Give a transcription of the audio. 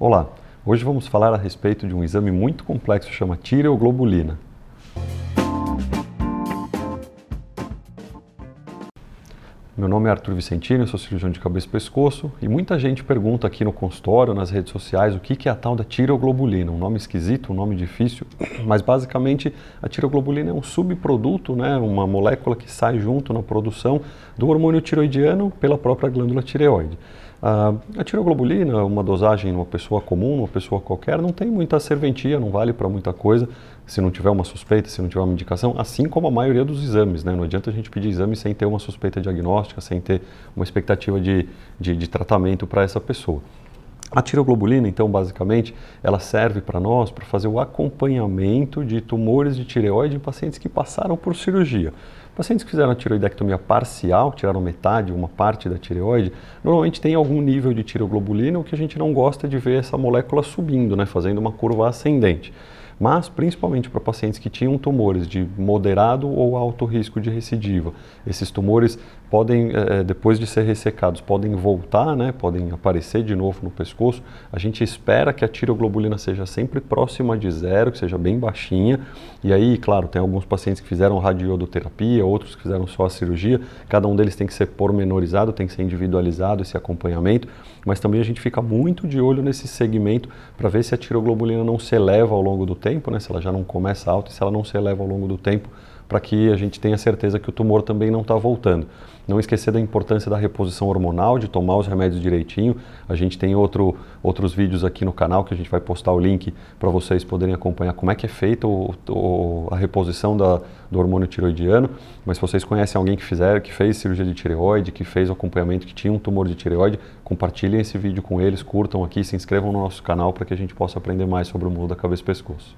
Olá, hoje vamos falar a respeito de um exame muito complexo chama tireoglobulina. Meu nome é Arthur Vicentino, sou cirurgião de cabeça e pescoço e muita gente pergunta aqui no consultório, nas redes sociais, o que é a tal da tireoglobulina. Um nome esquisito, um nome difícil, mas basicamente a tireoglobulina é um subproduto, né, uma molécula que sai junto na produção do hormônio tiroidiano pela própria glândula tireoide. A tiroglobulina, uma dosagem numa pessoa comum, numa pessoa qualquer, não tem muita serventia, não vale para muita coisa se não tiver uma suspeita, se não tiver uma indicação, assim como a maioria dos exames. Né? Não adianta a gente pedir exame sem ter uma suspeita diagnóstica, sem ter uma expectativa de, de, de tratamento para essa pessoa. A tiroglobulina, então, basicamente, ela serve para nós para fazer o acompanhamento de tumores de tireoide em pacientes que passaram por cirurgia. Pacientes que fizeram a tiroidectomia parcial, tiraram metade, uma parte da tireoide, normalmente tem algum nível de tiroglobulina, o que a gente não gosta de ver essa molécula subindo, né, fazendo uma curva ascendente mas principalmente para pacientes que tinham tumores de moderado ou alto risco de recidiva. Esses tumores podem, é, depois de ser ressecados, podem voltar, né, podem aparecer de novo no pescoço. A gente espera que a tiroglobulina seja sempre próxima de zero, que seja bem baixinha. E aí, claro, tem alguns pacientes que fizeram radiodoterapia, outros que fizeram só a cirurgia. Cada um deles tem que ser pormenorizado, tem que ser individualizado esse acompanhamento. Mas também a gente fica muito de olho nesse segmento para ver se a tiroglobulina não se eleva ao longo do tempo, né, se ela já não começa alta e se ela não se eleva ao longo do tempo para que a gente tenha certeza que o tumor também não está voltando. Não esquecer da importância da reposição hormonal, de tomar os remédios direitinho. A gente tem outro, outros vídeos aqui no canal que a gente vai postar o link para vocês poderem acompanhar como é que é feita a reposição da, do hormônio tiroidiano. Mas se vocês conhecem alguém que, fizer, que fez cirurgia de tireoide, que fez acompanhamento, que tinha um tumor de tireoide, compartilhem esse vídeo com eles, curtam aqui, se inscrevam no nosso canal para que a gente possa aprender mais sobre o mundo da cabeça e pescoço.